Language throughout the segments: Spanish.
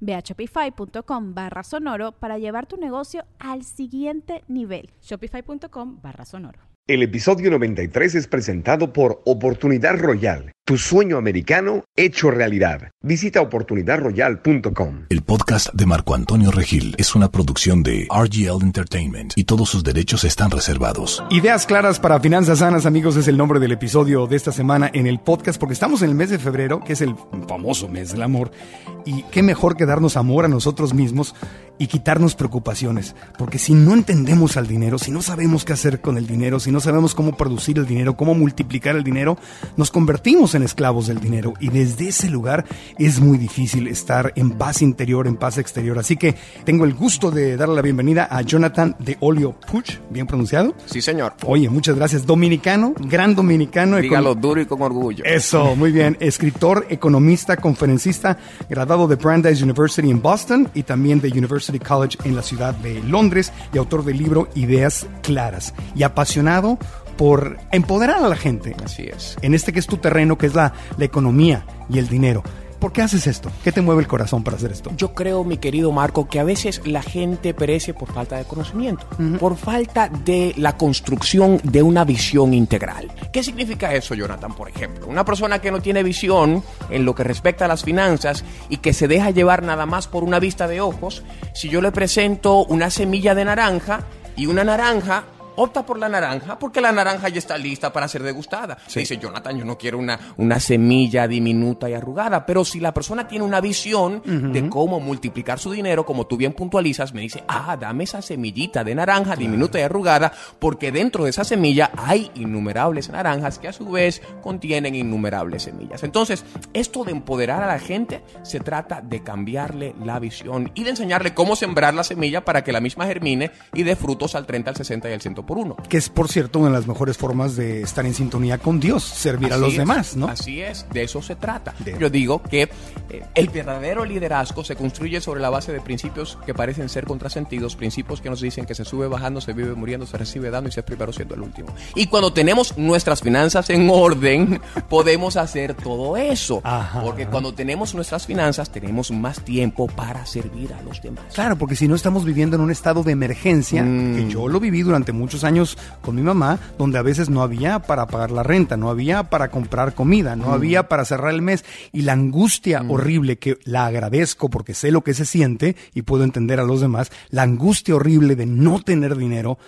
Ve a shopify.com barra sonoro para llevar tu negocio al siguiente nivel. Shopify.com barra sonoro. El episodio 93 es presentado por Oportunidad Royal, tu sueño americano hecho realidad. Visita oportunidadroyal.com. El podcast de Marco Antonio Regil es una producción de RGL Entertainment y todos sus derechos están reservados. Ideas claras para finanzas sanas, amigos, es el nombre del episodio de esta semana en el podcast porque estamos en el mes de febrero, que es el famoso mes del amor. Y qué mejor que darnos amor a nosotros mismos y quitarnos preocupaciones. Porque si no entendemos al dinero, si no sabemos qué hacer con el dinero, si no sabemos cómo producir el dinero, cómo multiplicar el dinero, nos convertimos en esclavos del dinero. Y desde ese lugar es muy difícil estar en paz interior, en paz exterior. Así que tengo el gusto de darle la bienvenida a Jonathan de Olio Puch, bien pronunciado. Sí, señor. Oye, muchas gracias. Dominicano, gran dominicano. Dígalo duro y con orgullo. Eso, muy bien. Escritor, economista, conferencista, graduado de Brandeis University en Boston y también de University College en la ciudad de Londres y autor del libro Ideas Claras. Y apasionado por empoderar a la gente. Así es. En este que es tu terreno, que es la, la economía y el dinero. ¿Por qué haces esto? ¿Qué te mueve el corazón para hacer esto? Yo creo, mi querido Marco, que a veces la gente perece por falta de conocimiento, por falta de la construcción de una visión integral. ¿Qué significa eso, Jonathan, por ejemplo? Una persona que no tiene visión en lo que respecta a las finanzas y que se deja llevar nada más por una vista de ojos, si yo le presento una semilla de naranja y una naranja opta por la naranja porque la naranja ya está lista para ser degustada. Se dice, Jonathan, yo no quiero una, una semilla diminuta y arrugada, pero si la persona tiene una visión de cómo multiplicar su dinero, como tú bien puntualizas, me dice, ah, dame esa semillita de naranja diminuta y arrugada, porque dentro de esa semilla hay innumerables naranjas que a su vez contienen innumerables semillas. Entonces, esto de empoderar a la gente se trata de cambiarle la visión y de enseñarle cómo sembrar la semilla para que la misma germine y dé frutos al 30, al 60 y al 100 por uno. Que es, por cierto, una de las mejores formas de estar en sintonía con Dios, servir a los es, demás, ¿no? Así es, de eso se trata. De- Yo digo que eh, el verdadero liderazgo se construye sobre la base de principios que parecen ser contrasentidos, principios que nos dicen que se sube bajando, se vive muriendo, se recibe dando y se es primero siendo el último. Y cuando tenemos nuestras finanzas en orden, podemos hacer todo eso. Ajá. Porque cuando tenemos nuestras finanzas, tenemos más tiempo para servir a los demás. Claro, porque si no estamos viviendo en un estado de emergencia, Mm. que yo lo viví durante muchos años con mi mamá, donde a veces no había para pagar la renta, no había para comprar comida, Mm. no había para cerrar el mes, y la angustia horrible que la agradezco porque sé lo que se siente y puedo entender a los demás, la angustia horrible de no tener dinero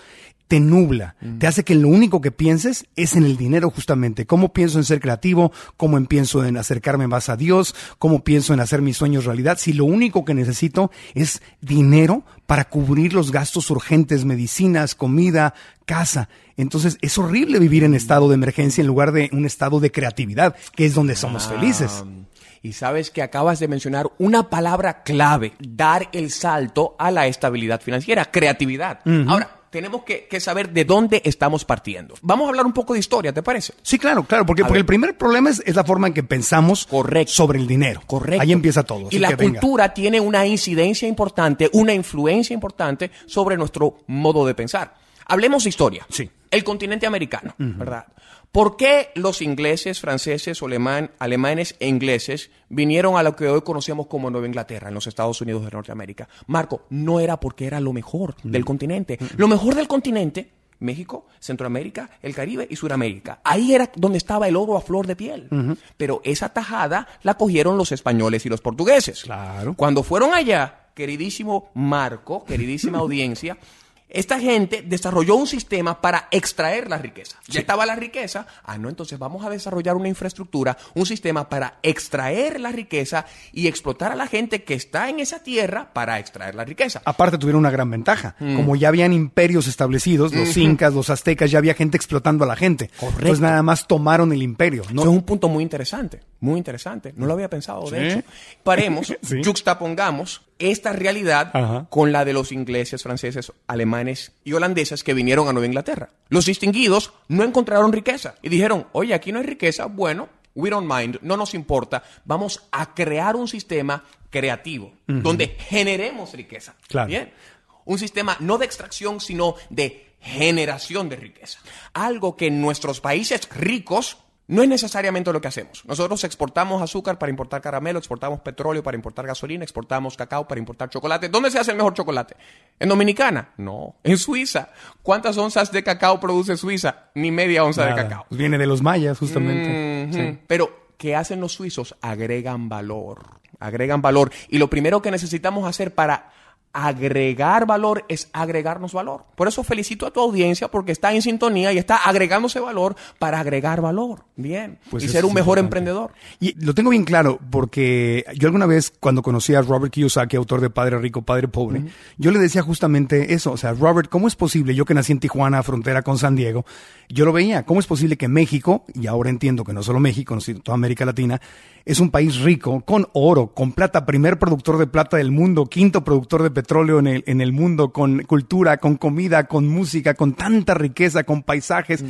te nubla, te hace que lo único que pienses es en el dinero justamente. ¿Cómo pienso en ser creativo? ¿Cómo pienso en acercarme más a Dios? ¿Cómo pienso en hacer mis sueños realidad? Si lo único que necesito es dinero para cubrir los gastos urgentes, medicinas, comida, casa. Entonces es horrible vivir en estado de emergencia en lugar de un estado de creatividad, que es donde somos felices. Ah, Y sabes que acabas de mencionar una palabra clave, dar el salto a la estabilidad financiera, creatividad. Ahora, tenemos que, que saber de dónde estamos partiendo. Vamos a hablar un poco de historia, ¿te parece? Sí, claro, claro, porque, porque el primer problema es, es la forma en que pensamos Correcto. sobre el dinero. Correcto. Ahí empieza todo. Y la venga. cultura tiene una incidencia importante, una influencia importante sobre nuestro modo de pensar. Hablemos de historia. Sí. El continente americano, ¿verdad? ¿Por qué los ingleses, franceses, alemán- alemanes e ingleses vinieron a lo que hoy conocemos como Nueva Inglaterra, en los Estados Unidos de Norteamérica? Marco, no era porque era lo mejor del continente. Lo mejor del continente México, Centroamérica, el Caribe y Sudamérica. Ahí era donde estaba el oro a flor de piel. Pero esa tajada la cogieron los españoles y los portugueses. Claro. Cuando fueron allá, queridísimo Marco, queridísima audiencia, Esta gente desarrolló un sistema para extraer la riqueza. Ya estaba la riqueza. Ah, no, entonces vamos a desarrollar una infraestructura, un sistema para extraer la riqueza y explotar a la gente que está en esa tierra para extraer la riqueza. Aparte tuvieron una gran ventaja. Mm. Como ya habían imperios establecidos, los incas, los aztecas, ya había gente explotando a la gente. Correcto. Entonces nada más tomaron el imperio. No, Eso es un punto muy interesante, muy interesante. No lo había pensado, de hecho. Paremos, Sí. juxtapongamos esta realidad Ajá. con la de los ingleses, franceses, alemanes y holandeses que vinieron a Nueva Inglaterra. Los distinguidos no encontraron riqueza y dijeron, oye, aquí no hay riqueza, bueno, we don't mind, no nos importa, vamos a crear un sistema creativo donde generemos riqueza. Claro. Bien. Un sistema no de extracción, sino de generación de riqueza. Algo que en nuestros países ricos no es necesariamente lo que hacemos. Nosotros exportamos azúcar para importar caramelo, exportamos petróleo para importar gasolina, exportamos cacao para importar chocolate. ¿Dónde se hace el mejor chocolate? ¿En Dominicana? No. En Suiza. ¿Cuántas onzas de cacao produce Suiza? Ni media onza nada. de cacao. Pues viene de los mayas, justamente. Sí. Pero, ¿qué hacen los suizos? Agregan valor. Agregan valor. Y lo primero que necesitamos hacer para agregar valor es agregarnos valor. Por eso felicito a tu audiencia porque está en sintonía y está agregándose valor para agregar valor. Bien. Pues y ser un mejor emprendedor. Y lo tengo bien claro porque yo alguna vez cuando conocí a Robert Kiyosaki, autor de Padre Rico, Padre Pobre, yo le decía justamente eso, o sea, Robert, ¿cómo es posible, yo que nací en Tijuana, frontera con San Diego, yo lo veía, ¿cómo es posible que México, y ahora entiendo que no solo México, sino toda América Latina, es un país rico, con oro, con plata, primer productor de plata del mundo, quinto productor de petróleo en el, en el mundo, con cultura, con comida, con música, con tanta riqueza, con paisajes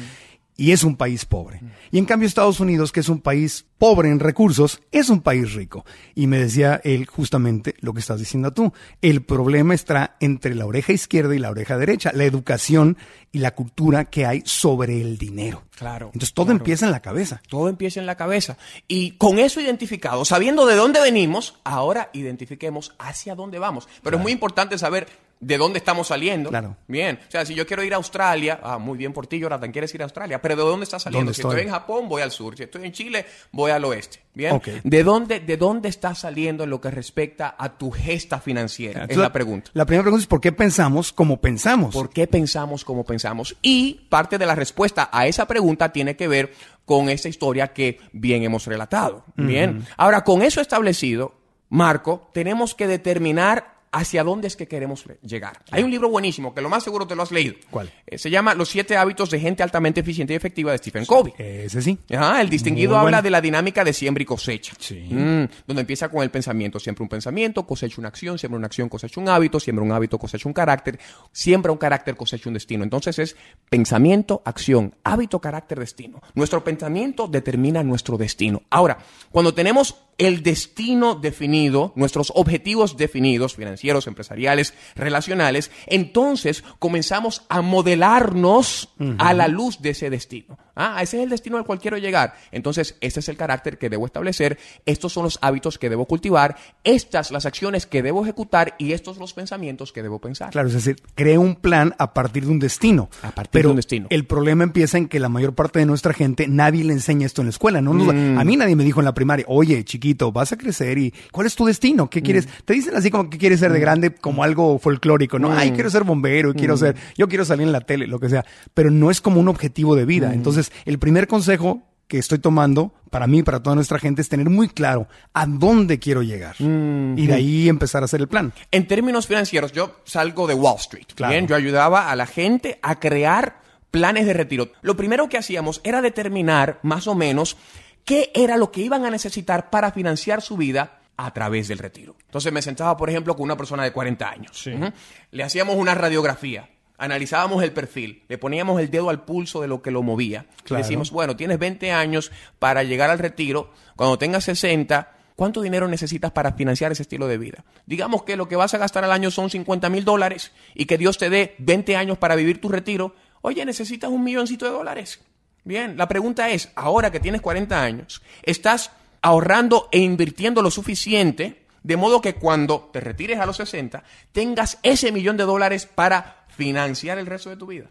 y es un país pobre. Y en cambio Estados Unidos, que es un país pobre en recursos, es un país rico. Y me decía él justamente lo que estás diciendo tú. El problema está entre la oreja izquierda y la oreja derecha, la educación y la cultura que hay sobre el dinero. Claro, Entonces todo claro. empieza en la cabeza. Todo empieza en la cabeza. Y con eso identificado, sabiendo de dónde venimos, ahora identifiquemos hacia dónde vamos. Pero es muy importante saber de dónde estamos saliendo. Claro. Bien. O sea, si yo quiero ir a Australia, ah, muy bien por ti, Jonathan, quieres ir a Australia. Pero ¿de dónde estás saliendo? ¿Dónde si estoy? en Japón, voy al sur. Si estoy en Chile, voy al oeste. Bien. Ok. ¿De dónde, ¿De dónde estás saliendo en lo que respecta a tu gesta financiera? es la pregunta. La primera pregunta es ¿por qué pensamos como pensamos? ¿Por qué pensamos como pensamos? Y parte de la respuesta a esa pregunta tiene que ver con esta historia que bien hemos relatado. Bien. Ahora, con eso establecido, Marco, tenemos que determinar hacia dónde es que queremos le- llegar. Hay un libro buenísimo que lo más seguro te lo has leído. ¿Cuál? Eh, se llama Los siete hábitos de gente altamente eficiente y efectiva de Stephen Covey. Ese sí. Ajá, el distinguido Muy habla bueno. de la dinámica de siembra y cosecha. Sí. Mm, donde empieza con el pensamiento. Siembra un pensamiento, cosecha una acción, siembra una acción, cosecha un hábito, siembra un hábito, cosecha un carácter, siembra un carácter, cosecha un destino. Entonces es pensamiento, acción, hábito, carácter, destino. Nuestro pensamiento determina nuestro destino. Ahora, cuando tenemos el destino definido, nuestros objetivos definidos, financieros, empresariales, relacionales, entonces comenzamos a modelarnos a la luz de ese destino. Ah, ese es el destino al cual quiero llegar. Entonces, este es el carácter que debo establecer, estos son los hábitos que debo cultivar, estas las acciones que debo ejecutar y estos los pensamientos que debo pensar. Claro, es decir, crea un plan a partir de un destino. A partir Pero de un destino. El problema empieza en que la mayor parte de nuestra gente, nadie le enseña esto en la escuela. ¿no? Mm. A mí nadie me dijo en la primaria, oye, chiquito, vas a crecer y ¿cuál es tu destino? ¿Qué quieres? Mm. Te dicen así como que quieres ser de grande, como algo folclórico, ¿no? Ay, quiero ser bombero, Mm. quiero ser, yo quiero salir en la tele, lo que sea. Pero no es como un objetivo de Mm. vida. Entonces, el primer consejo que estoy tomando para mí, para toda nuestra gente, es tener muy claro a dónde quiero llegar. Mm. Y de ahí empezar a hacer el plan. En términos financieros, yo salgo de Wall Street. Claro. Bien, yo ayudaba a la gente a crear planes de retiro. Lo primero que hacíamos era determinar más o menos qué era lo que iban a necesitar para financiar su vida a través del retiro. Entonces me sentaba, por ejemplo, con una persona de 40 años. Ujú. Le hacíamos una radiografía. Analizábamos el perfil, le poníamos el dedo al pulso de lo que lo movía. Claro. Le decimos, bueno, tienes 20 años para llegar al retiro. Cuando tengas 60, ¿cuánto dinero necesitas para financiar ese estilo de vida? Digamos que lo que vas a gastar al año son 50 mil dólares y que Dios te dé 20 años para vivir tu retiro. Oye, necesitas un milloncito de dólares. Bien, la pregunta es, ahora que tienes 40 años, ¿estás ahorrando e invirtiendo lo suficiente de modo que cuando te retires a los 60 tengas ese millón de dólares para financiar el resto de tu vida?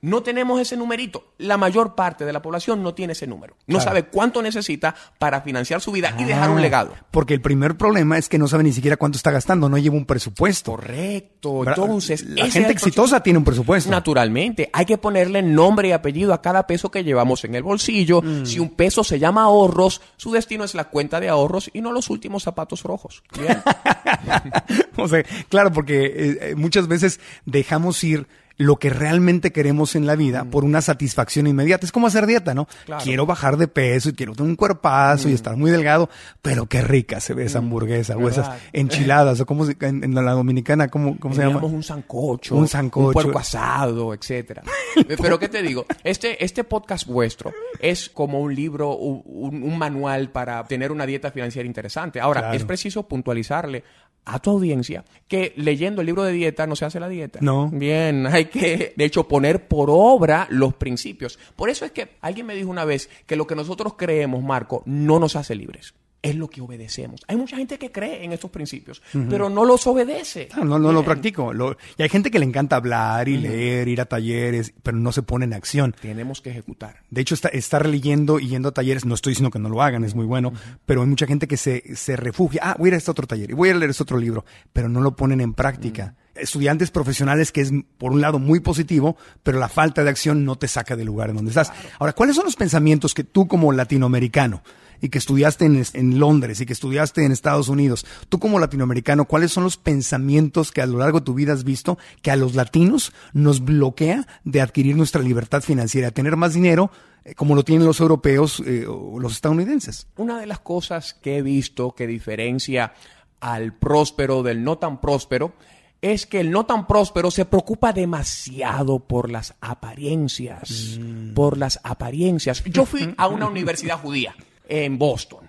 No tenemos ese numerito. La mayor parte de la población no tiene ese número. No Claro. sabe cuánto necesita para financiar su vida y dejar un Ah, legado. Porque el primer problema es que no sabe ni siquiera cuánto está gastando, no lleva un presupuesto. Correcto. Entonces, la gente exitosa tiene un presupuesto. Naturalmente, hay que ponerle nombre y apellido a cada peso que llevamos en el bolsillo. Mm. Si un peso se llama ahorros, su destino es la cuenta de ahorros y no los últimos zapatos rojos. Bien. o sea, claro, porque eh, eh, muchas veces dejamos ir lo que realmente queremos en la vida por una satisfacción inmediata. Es como hacer dieta, ¿no? Claro. Quiero bajar de peso y quiero tener un cuerpazo y estar muy delgado, pero qué rica se ve esa hamburguesa o esas enchiladas o cómo se- en, en la dominicana, ¿cómo, cómo se llama? Un sancocho, Un sancocho. un puerco asado, etcétera. Pero qué te digo, este este podcast vuestro es como un libro, un, un- un manual para tener una dieta financiera interesante. Ahora Claro. es preciso puntualizarle a tu audiencia que leyendo el libro de dieta no se hace la dieta. No. Bien, hay que de hecho poner por obra los principios. Por eso es que alguien me dijo una vez que lo que nosotros creemos, Marco, no nos hace libres. Es lo que obedecemos. Hay mucha gente que cree en estos principios, pero no los obedece. Claro, no, no lo practico. Lo- y hay gente que le encanta hablar y leer, ir a talleres, pero no se pone en acción. Tenemos que ejecutar. De hecho, está, estar leyendo y yendo a talleres, no estoy diciendo que no lo hagan, es muy bueno, pero hay mucha gente que se, se refugia. Ah, voy a ir a este otro taller y voy a leer este otro libro, pero no lo ponen en práctica. Estudiantes profesionales que es, por un lado, muy positivo, pero la falta de acción no te saca del lugar en donde estás. Ahora, ¿cuáles son los pensamientos que tú como latinoamericano y que estudiaste en, en Londres y que estudiaste en Estados Unidos, tú como latinoamericano, ¿cuáles son los pensamientos que a lo largo de tu vida has visto que a los latinos nos bloquea de adquirir nuestra libertad financiera, tener más dinero eh, como lo tienen los europeos eh, o los estadounidenses? Una de las cosas que he visto que diferencia al próspero del no tan próspero es que el no tan próspero se preocupa demasiado por las apariencias, por las apariencias. Yo fui a una universidad judía en Boston.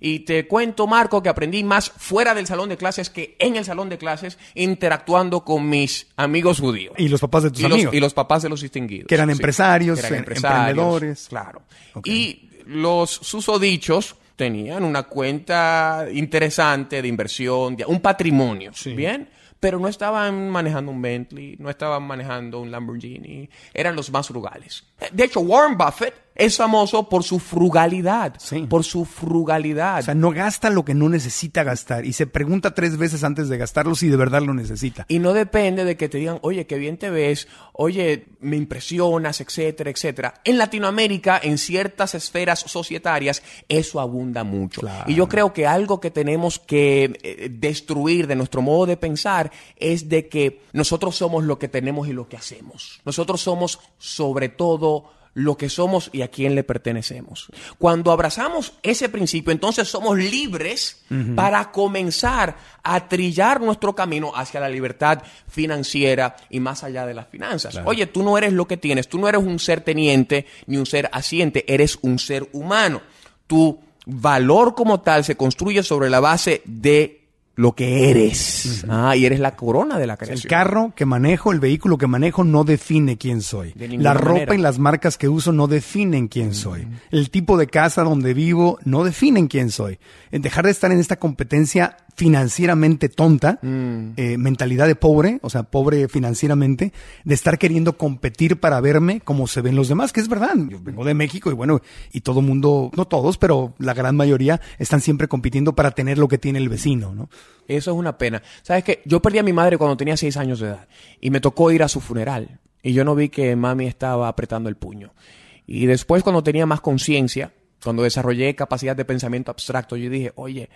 Y te cuento, Marco, que aprendí más fuera del salón de clases que en el salón de clases interactuando con mis amigos judíos. Y los papás de tus y los, amigos. y los papás de los distinguidos. Que eran empresarios, que eran em- empresarios, emprendedores. Claro. Y los susodichos tenían una cuenta interesante de inversión, de- un patrimonio, ¿bien? Pero no estaban manejando un Bentley, no estaban manejando un Lamborghini, eran los más frugales. De hecho, Warren Buffett es famoso por su frugalidad, Sí. por su frugalidad. O sea, no gasta lo que no necesita gastar y se pregunta tres veces antes de gastarlo si de verdad lo necesita. Y no depende de que te digan, oye, qué bien te ves, oye, me impresionas, etcétera, etcétera. En Latinoamérica, en ciertas esferas societarias, eso abunda mucho. Claro. Y yo creo que algo que tenemos que eh, destruir de nuestro modo de pensar es de que nosotros somos lo que tenemos y lo que hacemos. Nosotros somos sobre todo lo que somos y a quién le pertenecemos. Cuando abrazamos ese principio, entonces somos libres para comenzar a trillar nuestro camino hacia la libertad financiera y más allá de las finanzas. Oye, tú no eres lo que tienes, tú no eres un ser teniente ni un ser asiente, eres un ser humano. Tu valor como tal se construye sobre la base de lo que eres. Ah, y eres la corona de la El creación. carro que manejo, el vehículo que manejo no define quién soy. La ropa manera. y las marcas que uso no definen quién soy. El tipo de casa donde vivo no definen quién soy. En dejar de estar en esta competencia financieramente tonta, eh, mentalidad de pobre, o sea, pobre financieramente, de estar queriendo competir para verme como se ven los demás, que es verdad. Yo vengo de México y bueno, y todo mundo, no todos, pero la gran mayoría están siempre compitiendo para tener lo que tiene el vecino, ¿no? Eso es una pena. ¿Sabes qué? Yo perdí a mi madre cuando tenía seis años de edad y me tocó ir a su funeral y yo no vi que mami estaba apretando el puño. Y después cuando tenía más conciencia, cuando desarrollé capacidad de pensamiento abstracto, yo dije, oye,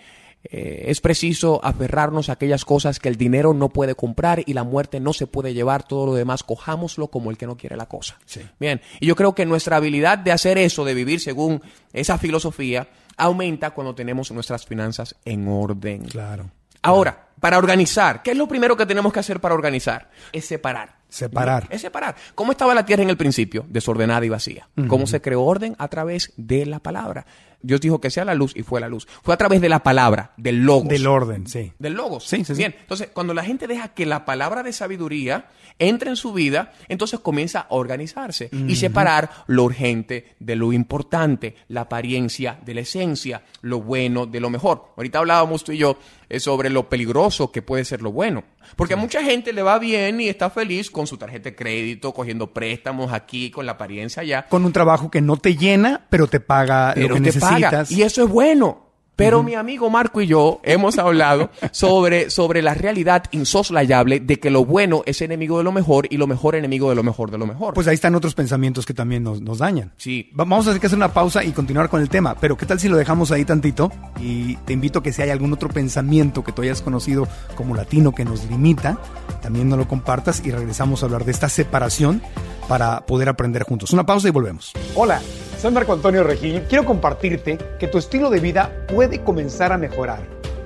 eh, es preciso aferrarnos a aquellas cosas que el dinero no puede comprar y la muerte no se puede llevar, todo lo demás cojámoslo como el que no quiere la cosa. Bien, y yo creo que nuestra habilidad de hacer eso, de vivir según esa filosofía, aumenta cuando tenemos nuestras finanzas en orden. Claro. Ahora, para organizar, ¿qué es lo primero que tenemos que hacer para organizar? Es separar. Separar. Es separar. ¿Cómo estaba la tierra en el principio? Desordenada y vacía. ¿Cómo se creó orden? A través de la palabra. Dios dijo que sea la luz y fue la luz. Fue a través de la palabra, del logos. Del orden, sí. Del logos. Sí, sí, sí. Bien, entonces cuando la gente deja que la palabra de sabiduría entre en su vida, entonces comienza a organizarse y separar lo urgente de lo importante, la apariencia de la esencia, lo bueno de lo mejor. Ahorita hablábamos tú y yo eh, sobre lo peligroso que puede ser lo bueno. Porque a mucha gente le va bien y está feliz con su tarjeta de crédito, cogiendo préstamos aquí, con la apariencia allá. Con un trabajo que no te llena, pero te paga pero lo que te paga. necesitas. Y eso es bueno. Pero mi amigo Marco y yo hemos hablado sobre, sobre la realidad insoslayable de que lo bueno es enemigo de lo mejor y lo mejor enemigo de lo mejor de lo mejor. Pues ahí están otros pensamientos que también nos, nos dañan. Sí. Va- Vamos a tener que hacer una pausa y continuar con el tema, pero ¿qué tal si lo dejamos ahí tantito? Y te invito a que si hay algún otro pensamiento que tú hayas conocido como latino que nos limita, también nos lo compartas y regresamos a hablar de esta separación para poder aprender juntos. Una pausa y volvemos. Hola, soy Marco Antonio Regil. Quiero compartirte que tu estilo de vida puede comenzar a mejorar.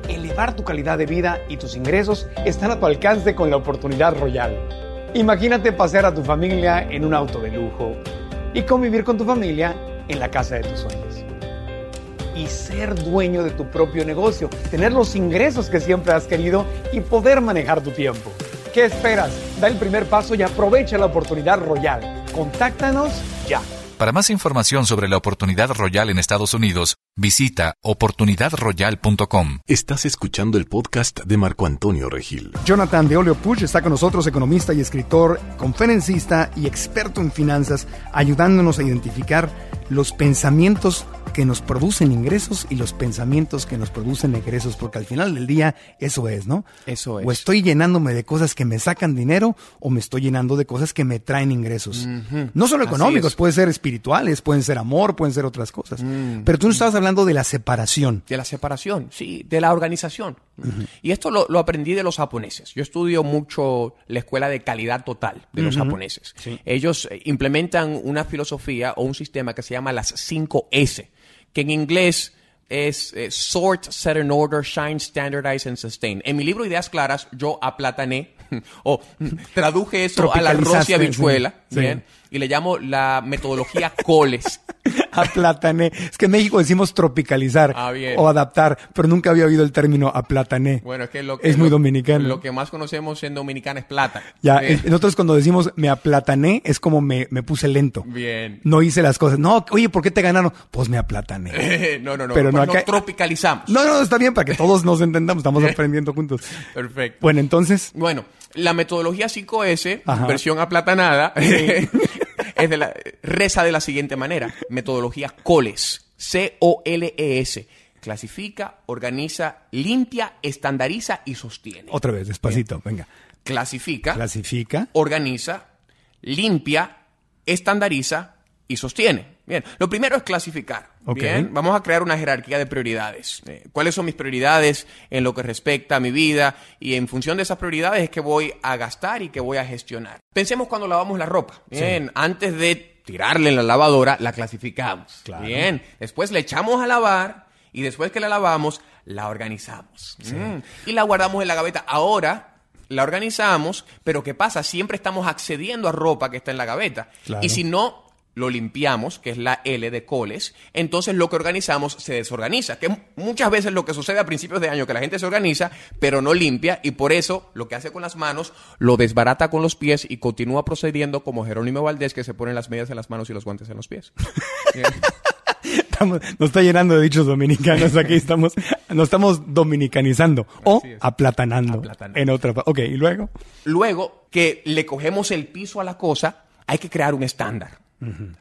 Elevar tu calidad de vida y tus ingresos están a tu alcance con la oportunidad royal. Imagínate pasear a tu familia en un auto de lujo y convivir con tu familia en la casa de tus sueños. Y ser dueño de tu propio negocio, tener los ingresos que siempre has querido y poder manejar tu tiempo. ¿Qué esperas? Da el primer paso y aprovecha la oportunidad royal. Contáctanos ya. Para más información sobre la oportunidad royal en Estados Unidos, visita oportunidadroyal.com. Estás escuchando el podcast de Marco Antonio Regil. Jonathan de Oleo Push está con nosotros, economista y escritor, conferencista y experto en finanzas, ayudándonos a identificar los pensamientos que nos producen ingresos y los pensamientos que nos producen egresos, porque al final del día eso es, ¿no? Eso es. O estoy llenándome de cosas que me sacan dinero o me estoy llenando de cosas que me traen ingresos. No solo económicos, pueden ser espirituales, pueden ser amor, pueden ser otras cosas. Mm. Pero tú no estabas hablando de la separación. De la separación, sí, de la organización. Y esto lo, lo aprendí de los japoneses. Yo estudio mucho la escuela de calidad total de los japoneses. Ellos eh, implementan una filosofía o un sistema que se llama las 5 S, que en inglés es eh, Sort, Set in Order, Shine, Standardize and Sustain. En mi libro Ideas Claras, yo aplatané o traduje eso arroz y Tropicalizaste, habichuela, sí, sí. Y le llamo la metodología Coles. Aplatané. Es que en México decimos tropicalizar Ah, o adaptar, pero nunca había oído el término aplatané. Bueno, es que lo que es muy lo- dominicano. Lo que más conocemos en Dominicana es plata. Ya, eh, nosotros cuando decimos me aplatané es como me, me puse lento. Bien. No hice las cosas. No, oye, ¿por qué te ganaron? Pues me aplatané. no, no, no. Pero Pero no no tropicalizamos. No, no, está bien para que todos nos entendamos. Estamos aprendiendo juntos. Perfecto. Bueno, entonces, Bueno, la metodología 5S, Ajá. versión aplatanada, es de la, reza de la siguiente manera. Metodología COLES. C-O-L-E-S. Clasifica, organiza, limpia, estandariza y sostiene. otra vez, despacito, venga. Clasifica, Clasifica. organiza, limpia, estandariza y sostiene. Bien, lo primero es clasificar. Bien, vamos a crear una jerarquía de prioridades. Eh, ¿Cuáles son mis prioridades en lo que respecta a mi vida? Y en función de esas prioridades es que voy a gastar y que voy a gestionar. Pensemos cuando lavamos la ropa. Bien, antes de tirarle en la lavadora, la clasificamos. Claro. Bien, después le echamos a lavar y después que la lavamos, la organizamos. Mm. Y la guardamos en la gaveta. Ahora la organizamos, pero ¿qué pasa? Siempre estamos accediendo a ropa que está en la gaveta. Claro. Y si no lo limpiamos, que es la L de coles, entonces lo que organizamos se desorganiza, que muchas veces lo que sucede a principios de año, que la gente se organiza, pero no limpia, y por eso lo que hace con las manos, lo desbarata con los pies y continúa procediendo como Jerónimo Valdés, que se pone las medias en las manos y los guantes en los pies. Estamos- nos está llenando de dichos dominicanos aquí. Estamos, nos estamos dominicanizando o aplatanando. Aplatanando. En otra. Ok, y luego. Luego que le cogemos el piso a la cosa, hay que crear un estándar.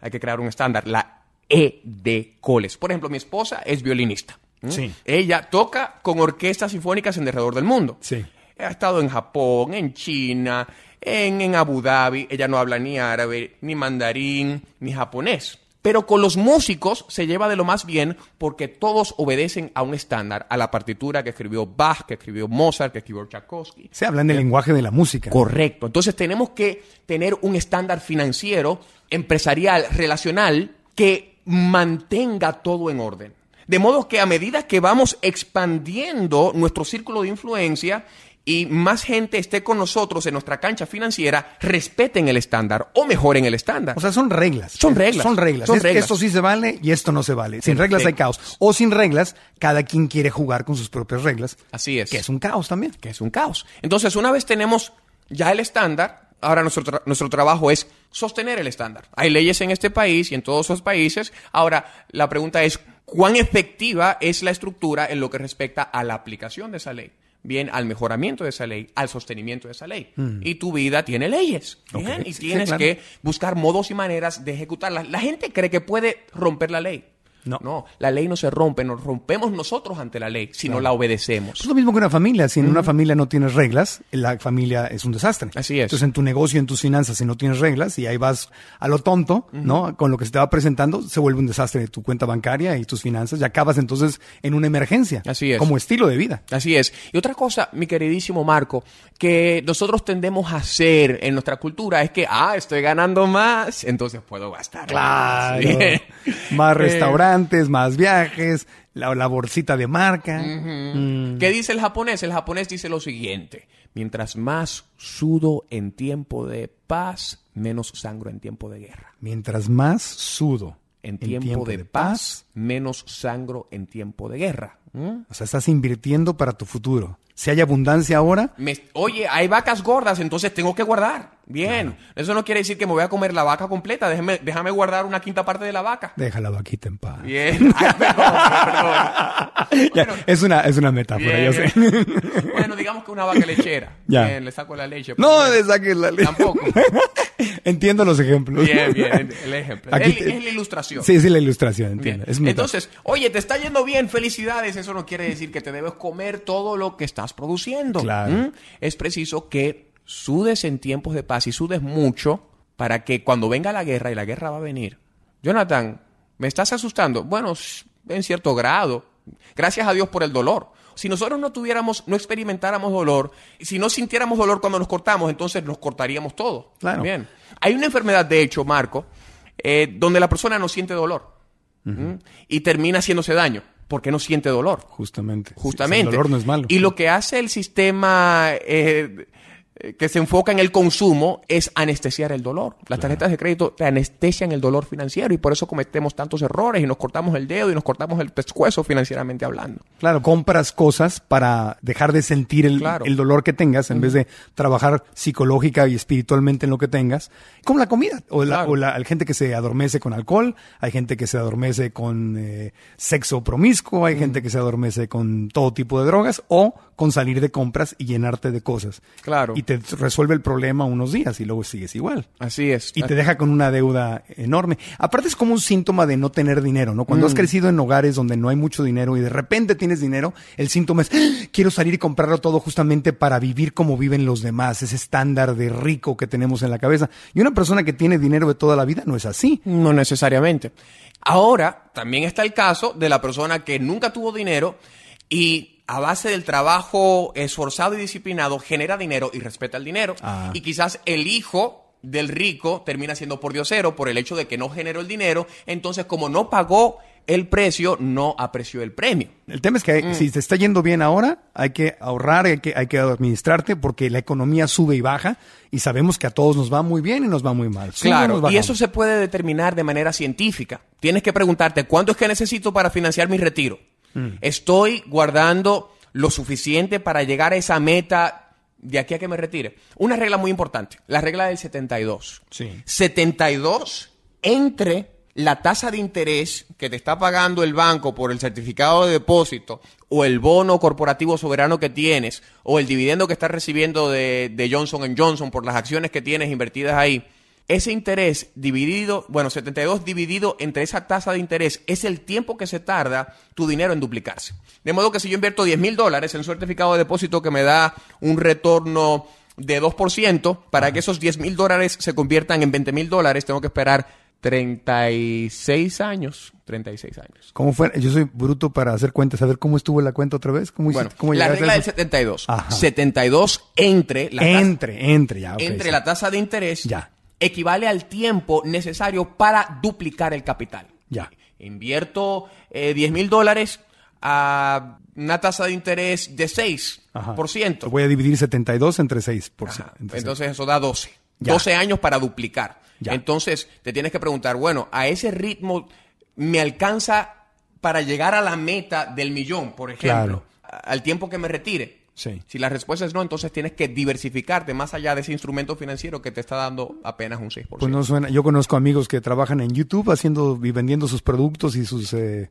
Hay que crear un estándar, la E de coles. Por ejemplo, mi esposa es violinista. Sí. Ella toca con orquestas sinfónicas en alrededor del mundo. Sí. Ha estado en Japón, en China, en, en Abu Dhabi. Ella no habla ni árabe, ni mandarín, ni japonés. Pero con los músicos se lleva de lo más bien porque todos obedecen a un estándar, a la partitura que escribió Bach, que escribió Mozart, que escribió Tchaikovsky. Se hablan del lenguaje de la música. Correcto. Entonces tenemos que tener un estándar financiero, empresarial, relacional, que mantenga todo en orden. De modo que a medida que vamos expandiendo nuestro círculo de influencia y más gente esté con nosotros en nuestra cancha financiera, respeten el estándar o mejoren el estándar. O sea, son reglas. Son reglas. Son reglas. Son Es- reglas. Esto sí se vale y esto no se vale. Sin reglas hay caos. O sin reglas, cada quien quiere jugar con sus propias reglas. Así es. Que es un caos también. que es un caos. Entonces, una vez tenemos ya el estándar, ahora nuestro, tra- nuestro trabajo es sostener el estándar. Hay leyes en este país y en todos los países. Ahora, la pregunta es, ¿cuán efectiva es la estructura en lo que respecta a la aplicación de esa ley? Bien al mejoramiento de esa ley, al sostenimiento de esa ley. Y tu vida tiene leyes. bien, Y sí, tienes claro. que buscar modos y maneras de ejecutarlas. La gente cree que puede romper la ley. No. la ley no se rompe, nos rompemos nosotros ante la ley si no la obedecemos. Es lo mismo que una familia. Si en una familia no tienes reglas, la familia es un desastre. Así es. Entonces, en tu negocio, en tus finanzas, si no tienes reglas y ahí vas a lo tonto, ¿no? Con lo que se te va presentando, se vuelve un desastre tu cuenta bancaria y tus finanzas y acabas entonces en una emergencia. Así es. Como estilo de vida. Así es. Y otra cosa, mi queridísimo Marco, que nosotros tendemos a hacer en nuestra cultura es que, ah, estoy ganando más, entonces puedo gastar. más. Bien. Más Eh, restaurantes, más viajes, la, la bolsita de marca. Mm. ¿Qué dice el japonés? El japonés dice lo siguiente. Mientras más sudo en tiempo de paz, menos sangro en tiempo de guerra. Mientras más sudo En tiempo, de, paz, menos sangro en tiempo de guerra. ¿Mm? o sea, estás invirtiendo para tu futuro. Si hay abundancia ahora, Me- oye, hay vacas gordas, entonces tengo que guardar. Bien. Eso no quiere decir que me voy a comer la vaca completa. Déjame, déjame guardar una quinta parte de la vaca. deja la vaquita en paz. Bien. Ay, perdón, perdón. Ya, es una, es una metáfora, Bien, yo sé. Bueno, digamos que una vaca lechera. Ya. Bien, le saco la leche. No le saques la leche. Tampoco. Entiendo los ejemplos. Bien, bien, el ejemplo. Aquí es, te- es la ilustración. Sí, sí, la ilustración, entiendo. Es. Entonces, oye, te está yendo bien, felicidades. Eso no quiere decir que te debes comer todo lo que estás produciendo. Claro. ¿Mm? Es preciso que sudes en tiempos de paz y sudes mucho para que cuando venga la guerra, y la guerra va a venir. Jonathan, ¿me estás asustando? Bueno, en cierto grado. Gracias a Dios por el dolor. Si nosotros no tuviéramos, no experimentáramos dolor, si no sintiéramos dolor cuando nos cortamos, entonces nos cortaríamos todo. Claro. Bien. Hay una enfermedad, de hecho, Marco, eh, donde la persona no siente dolor y termina haciéndose daño porque no siente dolor. Justamente. Justamente. El dolor no es malo. Y lo que hace el sistema eh, que se enfoca en el consumo es anestesiar el dolor. Las tarjetas de crédito te anestesian el dolor financiero y por eso cometemos tantos errores y nos cortamos el dedo y nos cortamos el pescuezo financieramente hablando. Claro, compras cosas para dejar de sentir el, Claro. el dolor que tengas en vez de trabajar psicológica y espiritualmente en lo que tengas. Como la comida. O, la, Claro. o la- hay gente que se adormece con alcohol, hay gente que se adormece con eh, sexo promiscuo, hay gente que se adormece con todo tipo de drogas o con salir de compras y llenarte de cosas. Claro. Y te resuelve el problema unos días y luego sigues igual. Así es. Y te deja con una deuda enorme. Aparte es como un síntoma de no tener dinero, ¿no? Cuando has Mm. crecido en hogares donde no hay mucho dinero y de repente tienes dinero, el síntoma es, "Ah, quiero salir y comprarlo todo justamente para vivir como viven los demás, ese estándar de rico que tenemos en la cabeza. Y una persona que tiene dinero de toda la vida no es así. No necesariamente. Ahora, también está el caso de la persona que nunca tuvo dinero y a base del trabajo esforzado y disciplinado genera dinero y respeta el dinero. Ah. Y quizás el hijo del rico termina siendo por diosero por el hecho de que no generó el dinero. Entonces, como no pagó el precio, no apreció el premio. El tema es que Mm. si te está yendo bien ahora, hay que ahorrar, hay que, hay que administrarte porque la economía sube y baja y sabemos que a todos nos va muy bien y nos va muy mal. Claro, y eso se puede determinar de manera científica. Tienes que preguntarte, ¿cuánto es que necesito para financiar mi retiro? Mm. ¿Estoy guardando lo suficiente para llegar a esa meta de aquí a que me retire? Una regla muy importante, la regla del 72. Sí. 72 entre la tasa de interés que te está pagando el banco por el certificado de depósito o el bono corporativo soberano que tienes o el dividendo que estás recibiendo de, de Johnson Johnson por las acciones que tienes invertidas ahí. Ese interés dividido, bueno, 72 dividido entre esa tasa de interés es el tiempo que se tarda tu dinero en duplicarse. De modo que si yo invierto 10 mil dólares en un certificado de depósito que me da un retorno de 2%, para que esos 10 mil dólares se conviertan en 20 mil dólares, tengo que esperar 36 años. 36 años. ¿Cómo fue? Yo soy bruto para hacer cuentas. A ver, ¿cómo estuvo la cuenta otra vez? ¿Cómo, Bueno, cómo la regla del eso? 72. Ajá. 72 entre la tasa, Entre, entre, ya. entre sí. la tasa de interés Ya. Equivale al tiempo necesario para duplicar el capital. Ya. Invierto eh, 10 mil dólares a una tasa de interés de 6%. Ajá. Voy a dividir 72 entre 6. Por Ajá. entre Entonces eso da 12. Ya. 12 años para duplicar. Ya. Entonces te tienes que preguntar, bueno, a ese ritmo me alcanza para llegar a la meta del millón, por ejemplo, al tiempo que me retire. Sí. Si la respuesta es no, entonces tienes que diversificarte más allá de ese instrumento financiero que te está dando apenas un 6%. Pues no suena. Yo conozco amigos que trabajan en YouTube haciendo y vendiendo sus productos y sus eh,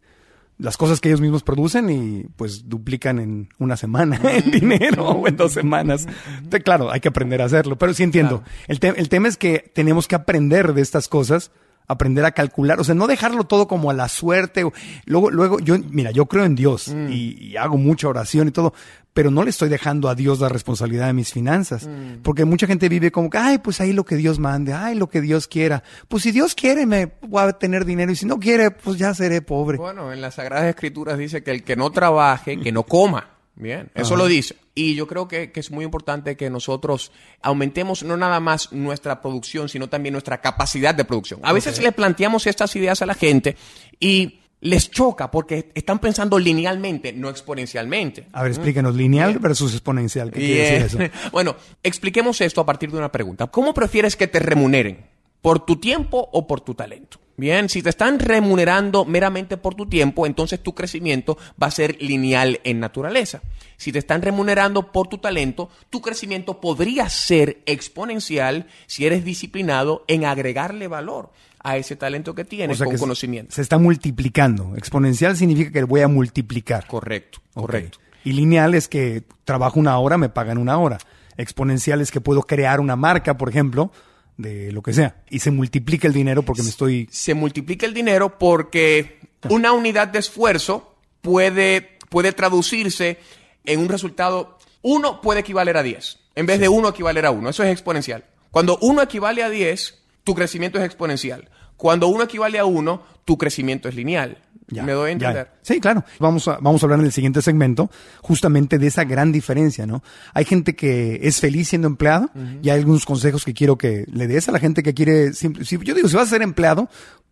las cosas que ellos mismos producen y pues duplican en una semana en dinero o en dos semanas. Entonces, claro, hay que aprender a hacerlo, pero sí entiendo. El, te- el tema es que tenemos que aprender de estas cosas, aprender a calcular, o sea, no dejarlo todo como a la suerte. o- Luego, luego, yo, mira, yo creo en Dios y, y hago mucha oración y todo, pero no le estoy dejando a Dios la responsabilidad de mis finanzas, porque mucha gente vive como que, ay, pues ahí lo que Dios mande, ay, lo que Dios quiera. Pues si Dios quiere, me voy a tener dinero y si no quiere, pues ya seré pobre. Bueno, en las Sagradas Escrituras dice que el que no trabaje, que no coma. Bien, eso lo dice. Y yo creo que, que es muy importante que nosotros aumentemos no nada más nuestra producción, sino también nuestra capacidad de producción. A veces le planteamos estas ideas a la gente y les choca porque están pensando linealmente, no exponencialmente. A ver, explíquenos, lineal versus exponencial. ¿Qué quiere decir eso? bueno, expliquemos esto a partir de una pregunta. ¿Cómo prefieres que te remuneren? ¿Por tu tiempo o por tu talento? Bien, si te están remunerando meramente por tu tiempo, entonces tu crecimiento va a ser lineal en naturaleza. Si te están remunerando por tu talento, tu crecimiento podría ser exponencial si eres disciplinado en agregarle valor a ese talento que O tienes sea con que conocimiento. Se está multiplicando. Exponencial significa que voy a multiplicar. Correcto, correcto. Y lineal es que trabajo una hora, me pagan una hora. Exponencial es que puedo crear una marca, por ejemplo, de lo que sea. Y se multiplica el dinero porque me estoy... se multiplica el dinero porque una unidad de esfuerzo puede, puede traducirse en un resultado. Uno puede equivaler a 10, en vez de uno equivaler a uno. Eso es exponencial. Cuando uno equivale a 10, tu crecimiento es exponencial. Cuando uno equivale a uno, tu crecimiento es lineal. Ya, ¿Me doy a ya. entender? Sí, claro. Vamos a, vamos a hablar en el siguiente segmento justamente de esa gran diferencia, ¿no? Hay gente que es feliz siendo empleado y hay algunos consejos que quiero que le des a la gente que quiere... si, yo digo, si vas a ser empleado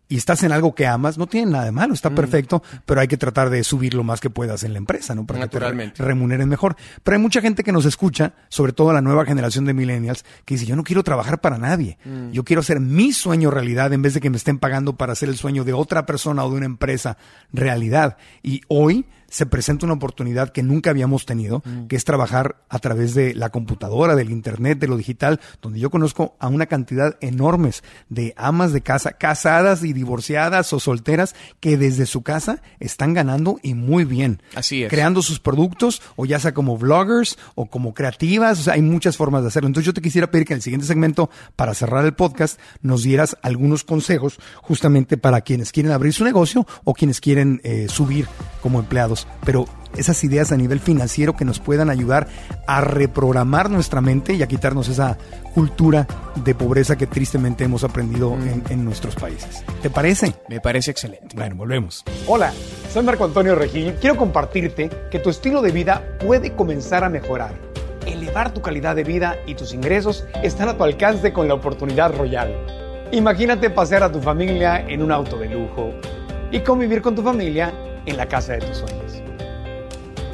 y estás en algo que amas, no tiene nada de malo, está perfecto, pero hay que tratar de subir lo más que puedas en la empresa, ¿no? Para que te re- Naturalmente. remuneren mejor. Pero hay mucha gente que nos escucha, sobre todo la nueva generación de millennials, que dice, yo no quiero trabajar para nadie. Yo quiero hacer mi sueño realidad en vez de que me estén pagando para hacer el sueño de otra persona o de una empresa realidad. Y hoy se presenta una oportunidad que nunca habíamos tenido, que es trabajar a través de la computadora, del internet, de lo digital, donde yo conozco a una cantidad enormes de amas de casa, casadas y divorciadas o solteras, que desde su casa están ganando y muy bien Así es. creando sus productos, o ya sea como vloggers o como creativas, o sea, hay muchas formas de hacerlo. Entonces yo te quisiera pedir que en el siguiente segmento, para cerrar el podcast, nos dieras algunos consejos justamente para quienes quieren abrir su negocio o quienes quieren eh, subir como empleados. Pero esas ideas a nivel financiero que nos puedan ayudar a reprogramar nuestra mente y a quitarnos esa cultura de pobreza que tristemente hemos aprendido en, en nuestros países. ¿Te parece? Me parece excelente. Bueno, volvemos. Hola, soy Marco Antonio Regil. Quiero compartirte que tu estilo de vida puede comenzar a mejorar. Elevar tu calidad de vida y tus ingresos están a tu alcance con la oportunidad royal. Imagínate pasear a tu familia en un auto de lujo y convivir con tu familia en la casa de tus sueños.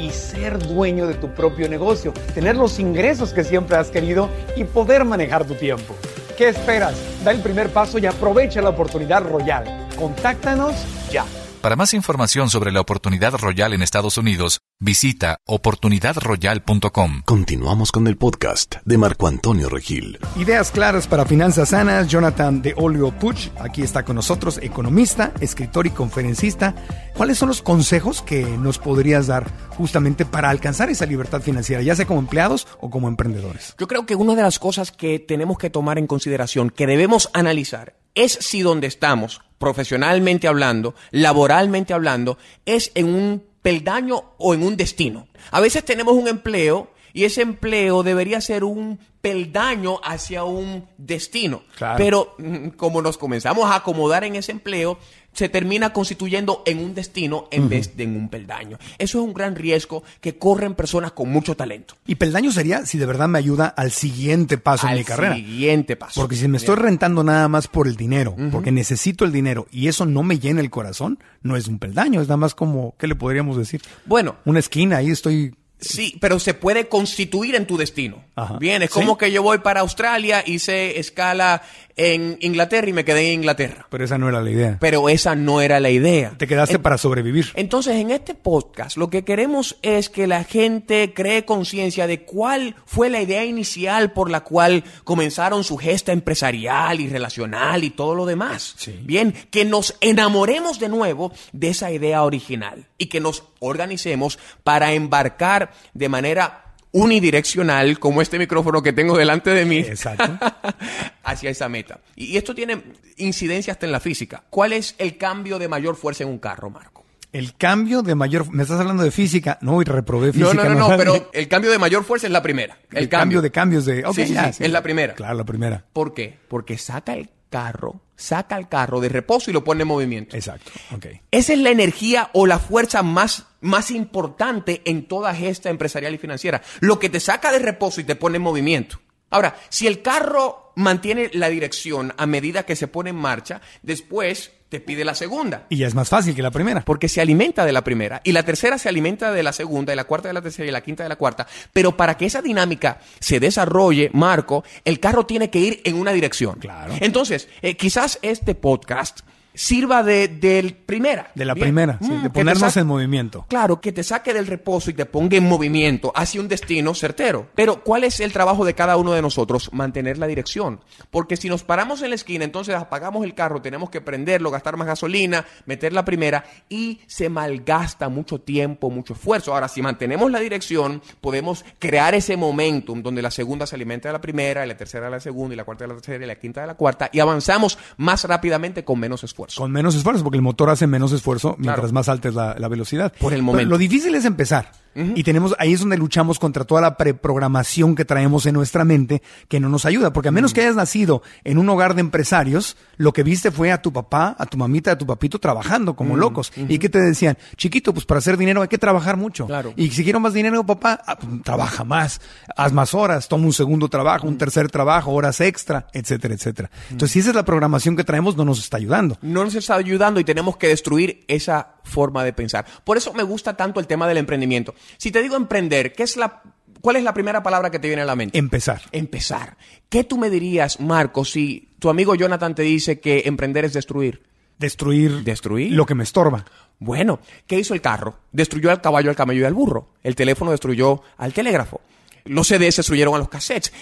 Y ser dueño de tu propio negocio, tener los ingresos que siempre has querido y poder manejar tu tiempo. ¿Qué esperas? Da el primer paso y aprovecha la oportunidad royal. Contáctanos ya. Para más información sobre la oportunidad royal en Estados Unidos, visita oportunidadroyal.com. Continuamos con el podcast de Marco Antonio Regil. Ideas claras para finanzas sanas. Jonathan de Olio Puch, aquí está con nosotros, economista, escritor y conferencista. ¿Cuáles son los consejos que nos podrías dar justamente para alcanzar esa libertad financiera, ya sea como empleados o como emprendedores? Yo creo que una de las cosas que tenemos que tomar en consideración, que debemos analizar, es si donde estamos, profesionalmente hablando, laboralmente hablando, es en un peldaño o en un destino. A veces tenemos un empleo y ese empleo debería ser un peldaño hacia un destino. Claro. Pero mm, como nos comenzamos a acomodar en ese empleo, se termina constituyendo en un destino en vez de en un peldaño. Eso es un gran riesgo que corren personas con mucho talento. Y peldaño sería si de verdad me ayuda al siguiente paso en Al mi carrera. siguiente paso. Porque si me estoy rentando nada más por el dinero, porque necesito el dinero y eso no me llena el corazón, no es un peldaño, es nada más como, ¿qué le podríamos decir? Bueno, Una esquina, ahí estoy Sí, pero se puede constituir en tu destino. Ajá. Bien, es Sí. como que yo voy para Australia, hice escala en Inglaterra y me quedé en Inglaterra. Pero esa no era la idea. Pero esa no era la idea. Te quedaste En- para sobrevivir. Entonces, en este podcast, lo que queremos es que la gente cree conciencia de cuál fue la idea inicial por la cual comenzaron su gesta empresarial y relacional y todo lo demás. Sí. Bien, que nos enamoremos de nuevo de esa idea original y que nos organicemos para embarcar de manera unidireccional, como este micrófono que tengo delante de mí, Exacto. hacia esa meta. Y esto tiene incidencia hasta en la física. ¿Cuál es el cambio de mayor fuerza en un carro, Marco? El cambio de mayor... ¿Me estás hablando de física? No, y reprobé física. No, no, no, no, pero el cambio de mayor fuerza es la primera. El, El, cambio. de cambios de... ok, Sí, sí, ya, sí, es la primera. Claro, la primera. ¿Por qué? Porque saca el carro, saca el carro de reposo y lo pone en movimiento. Exacto. Ok. Esa es la energía o la fuerza más, más importante en toda gesta empresarial y financiera. Lo que te saca de reposo y te pone en movimiento. Ahora, si el carro mantiene la dirección a medida que se pone en marcha, después te pide la segunda. Y ya es más fácil que la primera. Porque se alimenta de la primera. Y la tercera se alimenta de la segunda, y la cuarta de la tercera, y la quinta de la cuarta. Pero para que esa dinámica se desarrolle, Marco, el carro tiene que ir en una dirección. Claro. Entonces, eh, quizás este podcast sirva de, del primera. De la Bien. primera, sí, Mm, de que te ponernos en movimiento. Claro, que te saque del reposo y te ponga en movimiento hacia un destino certero. Pero, ¿cuál es el trabajo de cada uno de nosotros? Mantener la dirección. Porque si nos paramos en la esquina, entonces apagamos el carro, tenemos que prenderlo, gastar más gasolina, meter la primera y se malgasta mucho tiempo, mucho esfuerzo. Ahora, si mantenemos la dirección, podemos crear ese momentum donde la segunda se alimenta de la primera, y la tercera de la segunda, y la cuarta de la tercera, y la quinta de la cuarta, y avanzamos más rápidamente con menos esfuerzo. Con menos esfuerzo, porque el motor hace menos esfuerzo mientras Claro. más alta es la, la velocidad. Por el Pero momento. lo difícil es empezar. Y tenemos, ahí es donde luchamos contra toda la preprogramación que traemos en nuestra mente que no nos ayuda. Porque a menos que hayas nacido en un hogar de empresarios, lo que viste fue a tu papá, a tu mamita, a tu papito trabajando como locos. Y que te decían, chiquito, pues para hacer dinero hay que trabajar mucho. Claro. Y si quiero más dinero, papá, ah, pues, trabaja más, haz más horas, toma un segundo trabajo, un tercer trabajo, horas extra, etcétera, etcétera. Entonces, si esa es la programación que traemos, no nos está ayudando. no nos está ayudando y tenemos que destruir esa forma de pensar. Por eso me gusta tanto el tema del emprendimiento. Si te digo emprender, ¿qué es la, ¿cuál es la primera palabra que te viene a la mente? Empezar. Empezar. ¿Qué tú me dirías, Marco, si tu amigo Jonathan te dice que emprender es destruir? Destruir, ¿Destruir? lo que me estorba. Bueno, ¿qué hizo el carro? Destruyó al caballo, al camello y al burro. El teléfono destruyó al telégrafo. Los CDs destruyeron a los cassettes.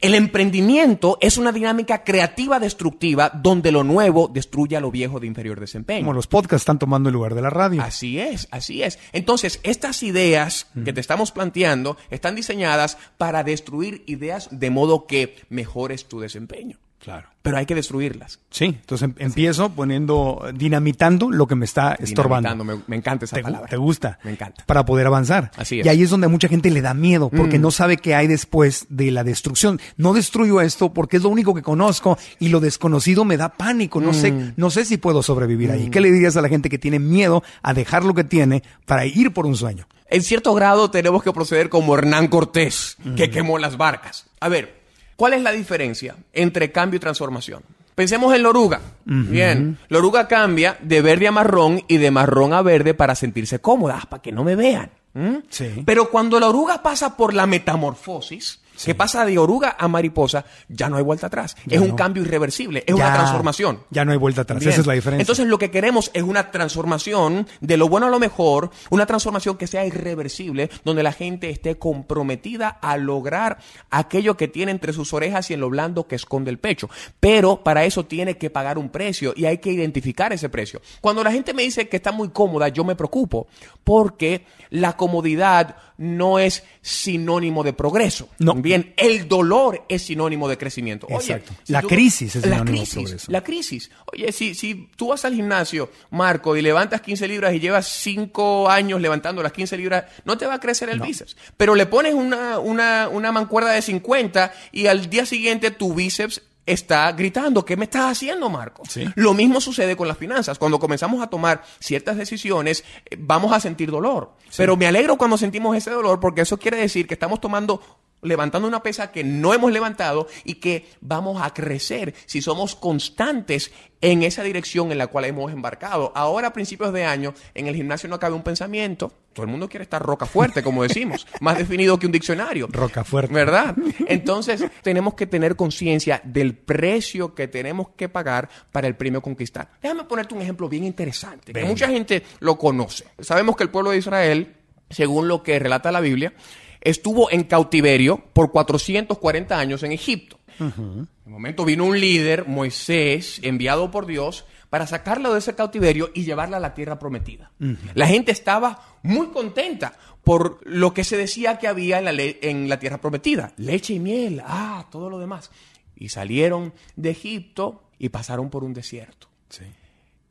El emprendimiento es una dinámica creativa destructiva donde lo nuevo destruye a lo viejo de inferior desempeño. Como los podcasts están tomando el lugar de la radio. Así es, así es. Entonces, estas ideas que te estamos planteando están diseñadas para destruir ideas de modo que mejores tu desempeño. Claro. Pero hay que destruirlas. Sí, entonces em- empiezo poniendo, dinamitando lo que me está estorbando. Me, me encanta esa Te, palabra. te gusta. Me encanta. Para poder avanzar. Así es. Mm. Y ahí es donde a mucha gente le da miedo, porque no sabe qué hay después de la destrucción. No destruyo esto porque es lo único que conozco y lo desconocido me da pánico. No Mm. sé, no sé si puedo sobrevivir ahí. ¿Qué le dirías a la gente que tiene miedo a dejar lo que tiene para ir por un sueño? En cierto grado tenemos que proceder como Hernán Cortés, que quemó las barcas. A ver, ¿cuál es la diferencia entre cambio y transformación? Pensemos en la oruga. Bien, la oruga cambia de verde a marrón y de marrón a verde para sentirse cómoda, para que no me vean. ¿Mm? Sí. Pero cuando la oruga pasa por la metamorfosis, que pasa de oruga a mariposa, ya no hay vuelta atrás. Ya es un cambio irreversible, es una transformación. Ya no hay vuelta atrás. Bien. Esa es la diferencia. Entonces lo que queremos es una transformación de lo bueno a lo mejor, una transformación que sea irreversible, donde la gente esté comprometida a lograr aquello que tiene entre sus orejas y en lo blando que esconde el pecho. Pero para eso tiene que pagar un precio y hay que identificar ese precio. Cuando la gente me dice que está muy cómoda, yo me preocupo porque la comodidad no es sinónimo de progreso. No. Bien, el dolor es sinónimo de crecimiento. Oye, Exacto. si La tú- crisis es la sinónimo crisis, la crisis. Oye, si, si tú vas al gimnasio, Marco, y levantas 15 libras y llevas 5 años levantando las 15 libras, no te va a crecer el bíceps. Pero le pones una, una, una mancuerda de 50 y al día siguiente tu bíceps está gritando, ¿qué me estás haciendo, Marco? Sí. Lo mismo sucede con las finanzas. Cuando comenzamos a tomar ciertas decisiones, eh, vamos a sentir dolor. Pero me alegro cuando sentimos ese dolor porque eso quiere decir que estamos tomando levantando una pesa que no hemos levantado y que vamos a crecer si somos constantes en esa dirección en la cual hemos embarcado. Ahora, a principios de año, en el gimnasio no cabe un pensamiento. Todo el mundo quiere estar roca fuerte, como decimos, más definido que un diccionario. Roca fuerte. ¿Verdad? Entonces, tenemos que tener conciencia del precio que tenemos que pagar para el premio conquistar. Déjame ponerte un ejemplo bien interesante, que mucha gente lo conoce. Sabemos que el pueblo de Israel, según lo que relata la Biblia, estuvo en cautiverio por 440 años en Egipto. En momento vino un líder, Moisés, enviado por Dios, para sacarlo de ese cautiverio y llevarla a la tierra prometida. La gente estaba muy contenta por lo que se decía que había en la, en la tierra prometida. Leche y miel, ah, todo lo demás. Y salieron de Egipto y pasaron por un desierto.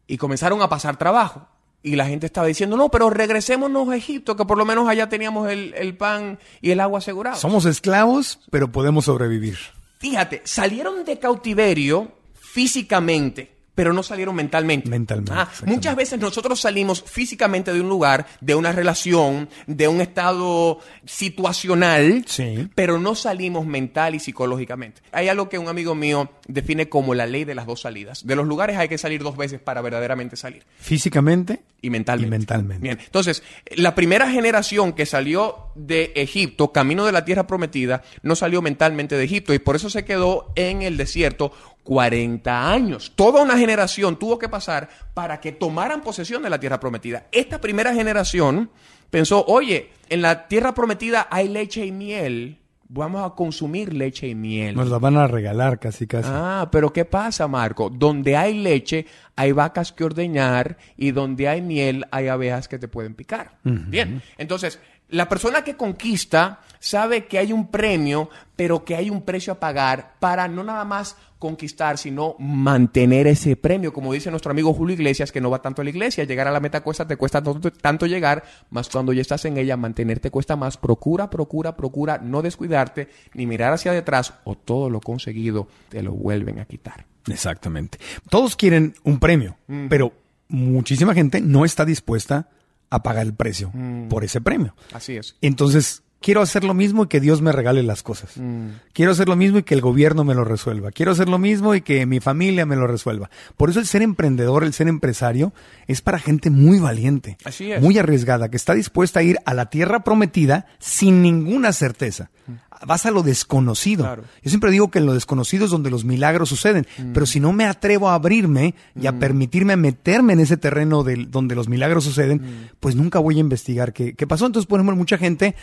Y comenzaron a pasar trabajo. Y la gente estaba diciendo, no, pero regresémonos a Egipto, que por lo menos allá teníamos el, el pan y el agua asegurados. Somos esclavos, pero podemos sobrevivir. Fíjate, salieron de cautiverio físicamente, pero no salieron mentalmente. Mentalmente, Ah, muchas veces nosotros salimos físicamente de un lugar, de una relación, de un estado situacional, Sí. pero no salimos mental y psicológicamente. Hay algo que un amigo mío define como la ley de las dos salidas. De los lugares hay que salir dos veces para verdaderamente salir. Físicamente Y mentalmente. Y mentalmente. Bien. Entonces, la primera generación que salió de Egipto, camino de la tierra prometida, no salió mentalmente de Egipto y por eso se quedó en el desierto 40 años. Toda una generación tuvo que pasar para que tomaran posesión de la tierra prometida. Esta primera generación pensó, oye, en la tierra prometida hay leche y miel. Vamos a consumir leche y miel. nos la van a regalar casi casi. Ah, pero ¿qué pasa, Marco? Donde hay leche, hay vacas que ordeñar y donde hay miel, hay abejas que te pueden picar. Bien, entonces, la persona que conquista sabe que hay un premio, pero que hay un precio a pagar para no nada más conquistar, sino mantener ese premio. Como dice nuestro amigo Julio Iglesias, que no va tanto a la iglesia, llegar a la meta cuesta, te cuesta tanto, tanto llegar, más cuando ya estás en ella, mantenerte cuesta más. Procura, procura, procura no descuidarte, ni mirar hacia detrás, o todo lo conseguido te lo vuelven a quitar. Exactamente. Todos quieren un premio, pero muchísima gente no está dispuesta a pagar el precio por ese premio. Así es. Entonces, quiero hacer lo mismo y que Dios me regale las cosas. Quiero hacer lo mismo y que el gobierno me lo resuelva. Quiero hacer lo mismo y que mi familia me lo resuelva. Por eso el ser emprendedor, el ser empresario, es para gente muy valiente, Así es. muy arriesgada, que está dispuesta a ir a la tierra prometida sin ninguna certeza. Vas a lo desconocido. Claro. Yo siempre digo que en lo desconocido es donde los milagros suceden, pero si no me atrevo a abrirme y a permitirme meterme en ese terreno del- donde los milagros suceden, pues nunca voy a investigar qué, qué pasó. Entonces, por ejemplo, mucha gente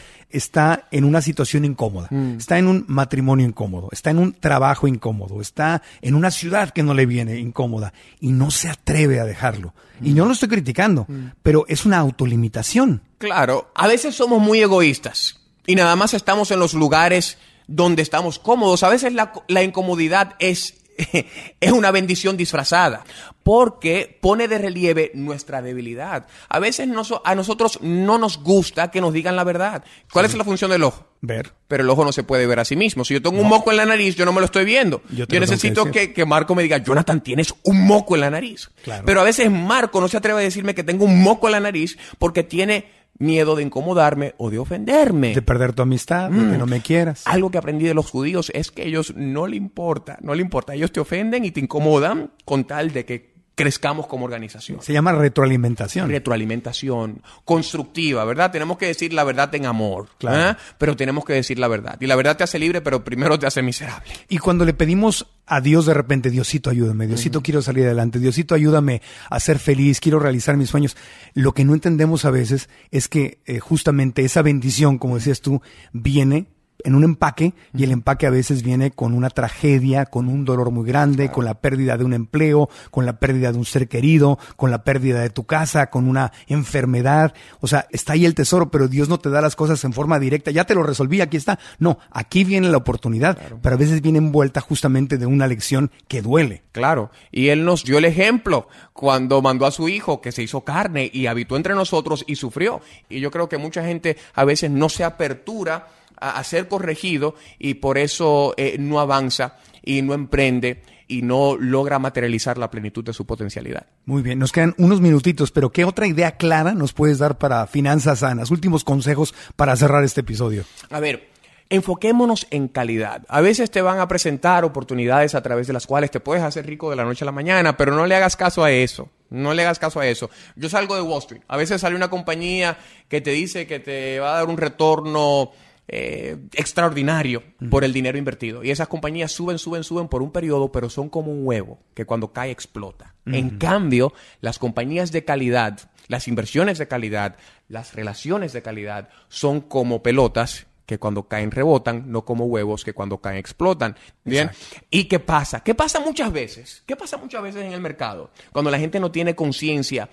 está en una situación incómoda, está en un matrimonio incómodo, está en un trabajo incómodo, está en una ciudad que no le viene incómoda y no se atreve a dejarlo. Y no lo estoy criticando, pero es una autolimitación. Claro, a veces somos muy egoístas y nada más estamos en los lugares donde estamos cómodos. A veces la, la incomodidad es, es una bendición disfrazada porque pone de relieve nuestra debilidad. A veces a nosotros no nos gusta que nos digan la verdad. ¿Cuál es la función del ojo? Ver. Pero el ojo no se puede ver a sí mismo. Si yo tengo un moco en la nariz, yo no me lo estoy viendo. Yo necesito que que, Marco me diga, Jonathan, tienes un moco en la nariz. Claro. Pero a veces Marco no se atreve a decirme que tengo un moco en la nariz porque tiene miedo de incomodarme o de ofenderme. De perder tu amistad, de que no me quieras. Algo que aprendí de los judíos es que ellos no le importa, no le importa. Ellos te ofenden y te incomodan con tal de que crezcamos como organización. Se llama retroalimentación. Retroalimentación constructiva, ¿verdad? Tenemos que decir la verdad en amor, Claro. ¿eh? pero tenemos que decir la verdad. Y la verdad te hace libre, pero primero te hace miserable. Y cuando le pedimos a Dios de repente, Diosito, ayúdame, Diosito, quiero salir adelante, Diosito, ayúdame a ser feliz, quiero realizar mis sueños, lo que no entendemos a veces es que eh, justamente esa bendición, como decías tú, viene en un empaque y el empaque a veces viene con una tragedia, con un dolor muy grande, con la pérdida de un empleo, con la pérdida de un ser querido, con la pérdida de tu casa, con una enfermedad. O sea, está ahí el tesoro, pero Dios no te da las cosas en forma directa. Ya te lo resolví, aquí está. No, aquí viene la oportunidad, pero a veces viene envuelta justamente de una lección que duele. Claro, y Él nos dio el ejemplo cuando mandó a su hijo que se hizo carne y habitó entre nosotros y sufrió. Y yo creo que mucha gente a veces no se apertura a, a ser corregido y por eso eh, no avanza y no emprende y no logra materializar la plenitud de su potencialidad. Muy bien, nos quedan unos minutitos, pero ¿qué otra idea clara nos puedes dar para finanzas sanas? Últimos consejos para cerrar este episodio. A ver, Enfoquémonos en calidad. A veces te van a presentar oportunidades a través de las cuales te puedes hacer rico de la noche a la mañana, pero no le hagas caso a eso. No le hagas caso a eso. Yo salgo de Wall Street. A veces sale una compañía que te dice que te va a dar un retorno eh, extraordinario por el dinero invertido. Y esas compañías suben, suben, suben por un periodo, pero son como un huevo que cuando cae explota. En cambio, las compañías de calidad, las inversiones de calidad, las relaciones de calidad son como pelotas que cuando caen rebotan, no como huevos que cuando caen explotan. Bien. ¿Y qué pasa? ¿Qué pasa muchas veces? ¿Qué pasa muchas veces en el mercado? Cuando la gente no tiene conciencia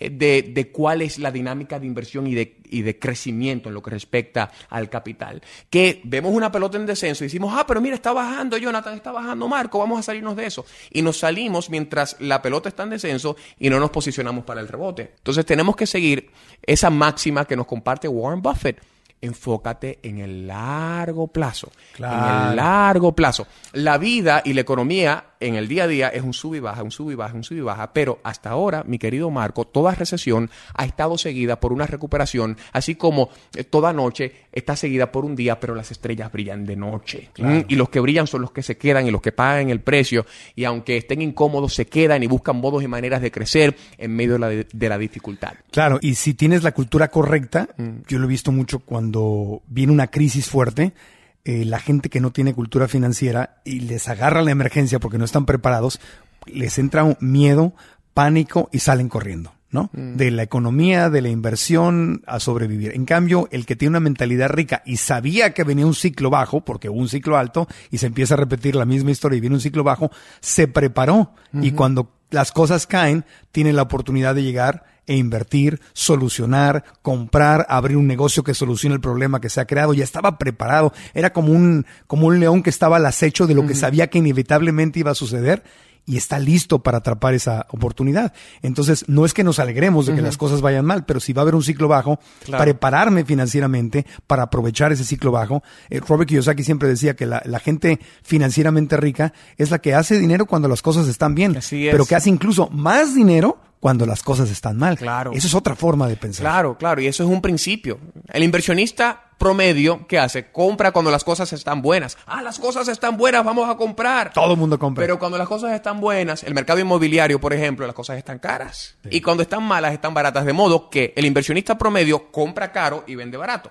de, de, cuál es la dinámica de inversión y de, y de crecimiento en lo que respecta al capital. Que vemos una pelota en descenso y decimos, ah, pero mira, está bajando Jonathan, está bajando Marco, vamos a salirnos de eso. Y nos salimos mientras la pelota está en descenso y no nos posicionamos para el rebote. Entonces tenemos que seguir esa máxima que nos comparte Warren Buffett enfócate en el largo plazo. En el largo plazo. La vida y la economía en el día a día es un sub y baja, un sub y baja, un sub y baja, pero hasta ahora, mi querido Marco, toda recesión ha estado seguida por una recuperación, así como eh, toda noche está seguida por un día, pero las estrellas brillan de noche. Mm, y los que brillan son los que se quedan y los que pagan el precio, y aunque estén incómodos, se quedan y buscan modos y maneras de crecer en medio de la, dificultad. Claro, y si tienes la cultura correcta, mm. yo lo he visto mucho cuando viene una crisis fuerte, eh, la gente que no tiene cultura financiera y les agarra la emergencia porque no están preparados, les entra un miedo, pánico y salen corriendo. ¿no? Mm. De la economía, de la inversión a sobrevivir. En cambio, el que tiene una mentalidad rica y sabía que venía un ciclo bajo, porque hubo un ciclo alto y se empieza a repetir la misma historia y viene un ciclo bajo, se preparó y cuando las cosas caen, tiene la oportunidad de llegar e invertir, solucionar, comprar, abrir un negocio que solucione el problema que se ha creado. Ya estaba preparado. Era como un, como un león que estaba al acecho de lo que sabía que inevitablemente iba a suceder y está listo para atrapar esa oportunidad. Entonces, no es que nos alegremos de que las cosas vayan mal, pero si va a haber un ciclo bajo, prepararme financieramente para aprovechar ese ciclo bajo. Eh, Robert Kiyosaki siempre decía que la, la, gente financieramente rica es la que hace dinero cuando las cosas están bien, pero que hace incluso más dinero cuando las cosas están mal. Claro. Eso es otra forma de pensar. Claro, claro, y eso es un principio. El inversionista promedio, ¿qué hace? Compra cuando las cosas están buenas. Ah, las cosas están buenas, vamos a comprar. Todo el mundo compra. Pero cuando las cosas están buenas, el mercado inmobiliario, por ejemplo, las cosas están caras. Y cuando están malas, están baratas. De modo que el inversionista promedio compra caro y vende barato.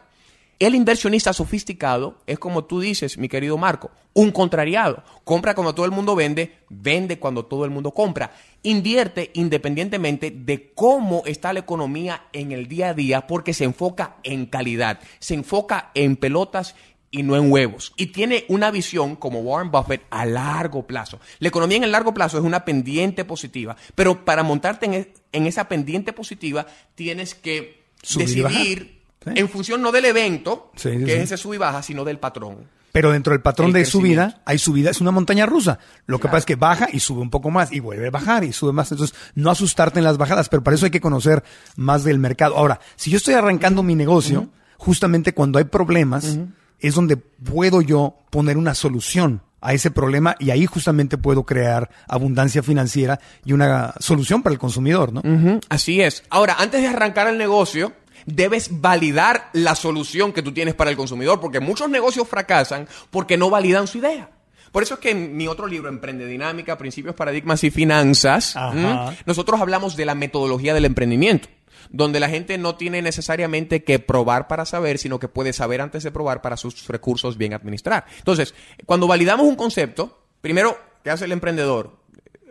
El inversionista sofisticado es como tú dices, mi querido Marco, un contrariado. Compra cuando todo el mundo vende, vende cuando todo el mundo compra. Invierte independientemente de cómo está la economía en el día a día porque se enfoca en calidad, se enfoca en pelotas y no en huevos. Y tiene una visión como Warren Buffett a largo plazo. La economía en el largo plazo es una pendiente positiva, pero para montarte en, esa pendiente positiva tienes que decidir en función no del evento, que es ese sub y baja, sino del patrón. Pero dentro del patrón de subida, hay subida, es una montaña rusa. Lo que pasa es que baja y sube un poco más y vuelve a bajar y sube más. Entonces, no asustarte en las bajadas, pero para eso hay que conocer más del mercado. Ahora, si yo estoy arrancando mi negocio, justamente cuando hay problemas, es donde puedo yo poner una solución a ese problema y ahí justamente puedo crear abundancia financiera y una solución para el consumidor, ¿no? Así es. Ahora, antes de arrancar el negocio, debes validar la solución que tú tienes para el consumidor, porque muchos negocios fracasan porque no validan su idea. Por eso es que en mi otro libro, Emprende Dinámica, Principios, Paradigmas y Finanzas, nosotros hablamos de la metodología del emprendimiento, donde la gente no tiene necesariamente que probar para saber, sino que puede saber antes de probar para sus recursos bien administrar. Entonces, cuando validamos un concepto, primero, ¿qué hace el emprendedor?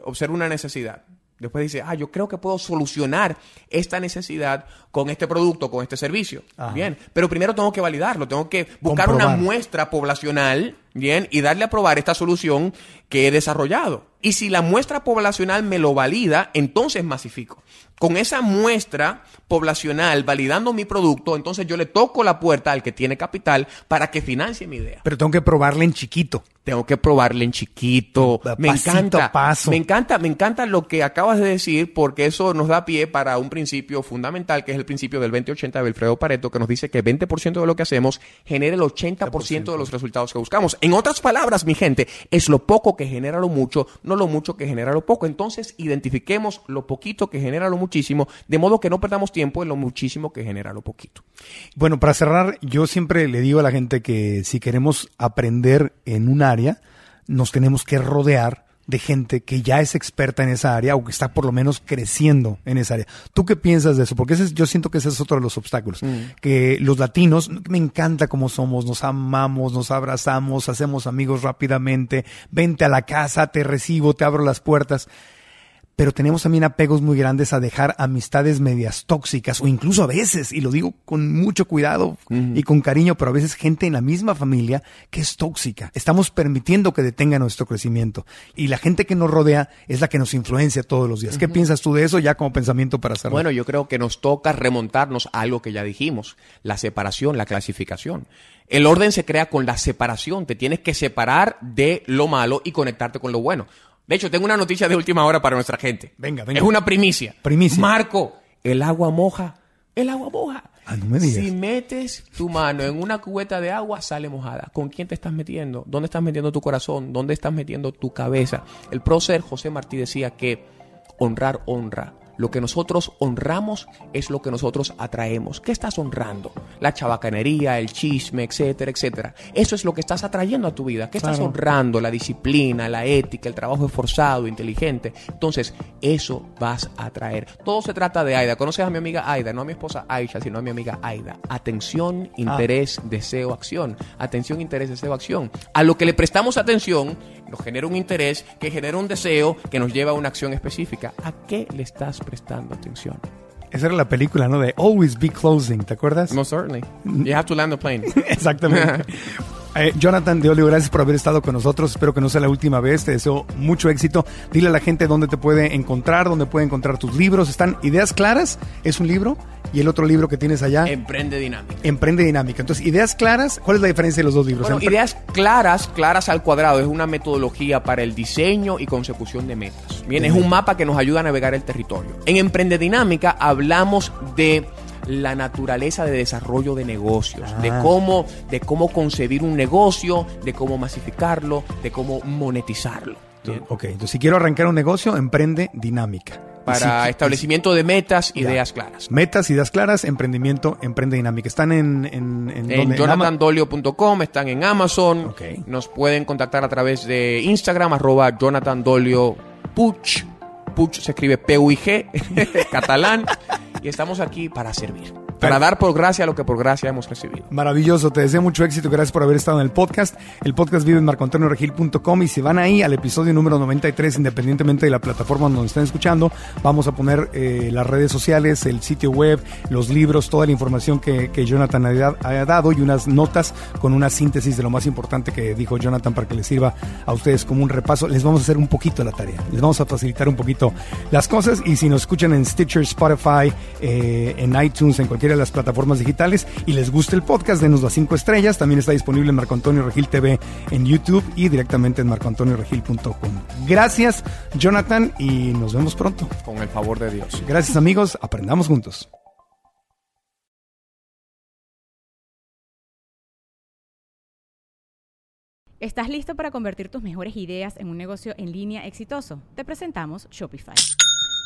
Observa una necesidad. Después dice, ah, yo creo que puedo solucionar esta necesidad con este producto, con este servicio. Bien, pero primero tengo que validarlo, tengo que buscar una muestra poblacional, bien, y darle a probar esta solución que he desarrollado. Y si la muestra poblacional me lo valida, entonces masifico. Con esa muestra poblacional validando mi producto, entonces yo le toco la puerta al que tiene capital para que financie mi idea. Pero tengo que probarle en chiquito. Tengo que probarle en chiquito. Me encanta. Me encanta, me encanta lo que acabas de decir porque eso nos da pie para un principio fundamental que es el principio del 2080 de Wilfredo Pareto que nos dice que 20% de lo que hacemos genera el 80%, de los resultados que buscamos. En otras palabras, mi gente, es lo poco que genera lo mucho, no lo mucho que genera lo poco. Entonces, identifiquemos lo poquito que genera lo muchísimo, de modo que no perdamos tiempo en lo muchísimo que genera lo poquito. Bueno, para cerrar, yo siempre le digo a la gente que si queremos aprender en un área, nos tenemos que rodear de gente que ya es experta en esa área o que está por lo menos creciendo en esa área. ¿Tú qué piensas de eso? Porque ese es- yo siento que ese es otro de los obstáculos. Que los latinos, me encanta cómo somos, nos amamos, nos abrazamos, hacemos amigos rápidamente, vente a la casa, te recibo, te abro las puertas pero tenemos también apegos muy grandes a dejar amistades medias tóxicas o incluso a veces, y lo digo con mucho cuidado y con cariño, pero a veces gente en la misma familia que es tóxica. Estamos permitiendo que detenga nuestro crecimiento y la gente que nos rodea es la que nos influencia todos los días. ¿Qué piensas tú de eso ya como pensamiento para cerrar? Bueno, yo creo que nos toca remontarnos a algo que ya dijimos, la separación, la clasificación. El orden se crea con la separación, te tienes que separar de lo malo y conectarte con lo bueno. De hecho, tengo una noticia de última hora para nuestra gente. Venga, venga. Es una primicia. Primicia. Marco, el agua moja. El agua moja. Ah, no me digas. Si metes tu mano en una cubeta de agua, sale mojada. ¿Con quién te estás metiendo? ¿Dónde estás metiendo tu corazón? ¿Dónde estás metiendo tu cabeza? El prócer José Martí decía que honrar honra. Lo que nosotros honramos es lo que nosotros atraemos. ¿Qué estás honrando? La chabacanería, el chisme, etcétera, etcétera. Eso es lo que estás atrayendo a tu vida. ¿Qué estás Claro. honrando? La disciplina, la ética, el trabajo esforzado, inteligente. Entonces, eso vas a atraer. Todo se trata de Aida. ¿Conoces a mi amiga Aida? No a mi esposa Aisha, sino a mi amiga Aida. Atención, interés, deseo, acción. Atención, interés, deseo, acción. A lo que le prestamos atención nos genera un interés, que genera un deseo, que nos lleva a una acción específica. ¿A qué le estás prestando atención? Esa era la película, ¿no? De Always Be Closing, ¿te acuerdas? Most certainly. You have to land the plane. Exactamente. Eh, Jonathan de Olio, gracias por haber estado con nosotros. Espero que no sea la última vez. Te deseo mucho éxito. Dile a la gente dónde te puede encontrar, dónde puede encontrar tus libros. Están Ideas Claras, es un libro, y el otro libro que tienes allá, Emprende dinámica. Emprende Dinámica. Entonces, Ideas Claras, ¿cuál es la diferencia de los dos libros? Bueno, Empre- ideas claras, claras al cuadrado, es una metodología para el diseño y consecución de metas. Bien, es un mapa que nos ayuda a navegar el territorio. En Emprende Dinámica hablamos de la naturaleza de desarrollo de negocios, de Ah. cómo, de cómo concebir un negocio, de cómo masificarlo, de cómo monetizarlo. Ok, entonces si quiero arrancar un negocio, Emprende Dinámica. Para establecimiento de metas, Ya. ideas claras. Metas, ideas claras, emprendimiento, emprende dinámica. Están en, en, jonathandolio.com, están en Amazon. Ok. Nos pueden contactar a través de Instagram, arroba Jonathan Dolio Puch. Puch se escribe P-U-I-G, catalán. Y estamos aquí para servir. Para dar por gracia lo que por gracia hemos recibido. Maravilloso, te deseo mucho éxito, gracias por haber estado en el podcast. El podcast vive en marcoantonioregil.com y si van ahí al episodio número 93, independientemente de la plataforma donde estén escuchando, vamos a poner eh, las redes sociales, el sitio web, los libros, toda la información que, que Jonathan ha, da- ha dado y unas notas con una síntesis de lo más importante que dijo Jonathan para que les sirva a ustedes como un repaso. Les vamos a hacer un poquito la tarea, les vamos a facilitar un poquito las cosas y si nos escuchan en Stitcher, Spotify, eh, en iTunes, en cualquiera de las plataformas digitales y les gusta el podcast, denos las cinco estrellas. También está disponible en Marco Antonio Regil TV en YouTube y directamente en marcoantonioregil.com. Gracias, Jonathan, y nos vemos pronto. Con el favor de Dios. Gracias, amigos. Aprendamos juntos. ¿Estás listo para convertir tus mejores ideas en un negocio en línea exitoso? Te presentamos Shopify.